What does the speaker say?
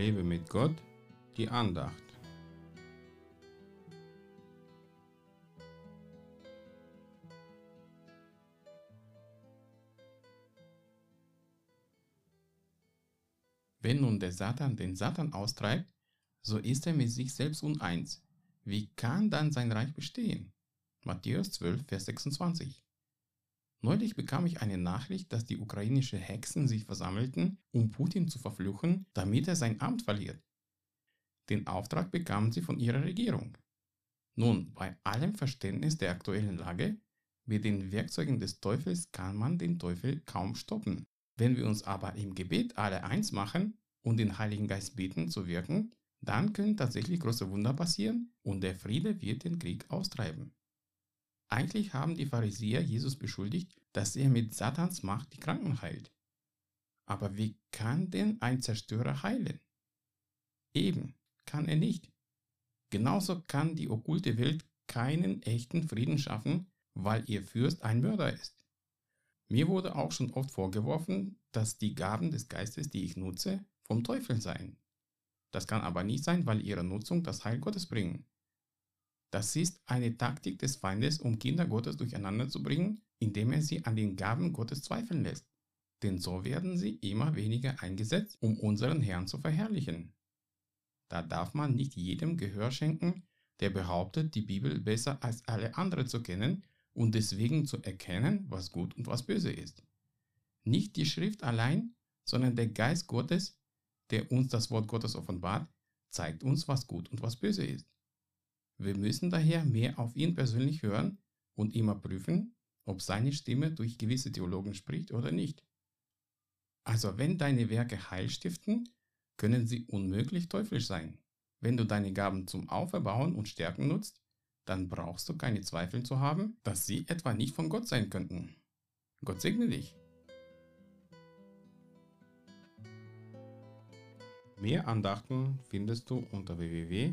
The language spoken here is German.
Lebe mit Gott, die Andacht. Wenn nun der Satan den Satan austreibt, so ist er mit sich selbst uneins. Wie kann dann sein Reich bestehen? Matthäus 12, Vers 26. Neulich bekam ich eine Nachricht, dass die ukrainische Hexen sich versammelten, um Putin zu verfluchen, damit er sein Amt verliert. Den Auftrag bekamen sie von ihrer Regierung. Nun, bei allem Verständnis der aktuellen Lage, mit den Werkzeugen des Teufels kann man den Teufel kaum stoppen. Wenn wir uns aber im Gebet alle eins machen und den Heiligen Geist beten zu wirken, dann können tatsächlich große Wunder passieren und der Friede wird den Krieg austreiben. Eigentlich haben die Pharisäer Jesus beschuldigt, dass er mit Satans Macht die Kranken heilt. Aber wie kann denn ein Zerstörer heilen? Eben, kann er nicht. Genauso kann die okkulte Welt keinen echten Frieden schaffen, weil ihr Fürst ein Mörder ist. Mir wurde auch schon oft vorgeworfen, dass die Gaben des Geistes, die ich nutze, vom Teufel seien. Das kann aber nicht sein, weil ihre Nutzung das Heil Gottes bringen. Das ist eine Taktik des Feindes, um Kinder Gottes durcheinander zu bringen, indem er sie an den Gaben Gottes zweifeln lässt. Denn so werden sie immer weniger eingesetzt, um unseren Herrn zu verherrlichen. Da darf man nicht jedem Gehör schenken, der behauptet, die Bibel besser als alle andere zu kennen und deswegen zu erkennen, was gut und was böse ist. Nicht die Schrift allein, sondern der Geist Gottes, der uns das Wort Gottes offenbart, zeigt uns, was gut und was böse ist. Wir müssen daher mehr auf ihn persönlich hören und immer prüfen, ob seine Stimme durch gewisse Theologen spricht oder nicht. Also wenn deine Werke Heil stiften, können sie unmöglich teuflisch sein. Wenn du deine Gaben zum Auferbauen und Stärken nutzt, dann brauchst du keine Zweifel zu haben, dass sie etwa nicht von Gott sein könnten. Gott segne dich. Mehr Andachten findest du unter www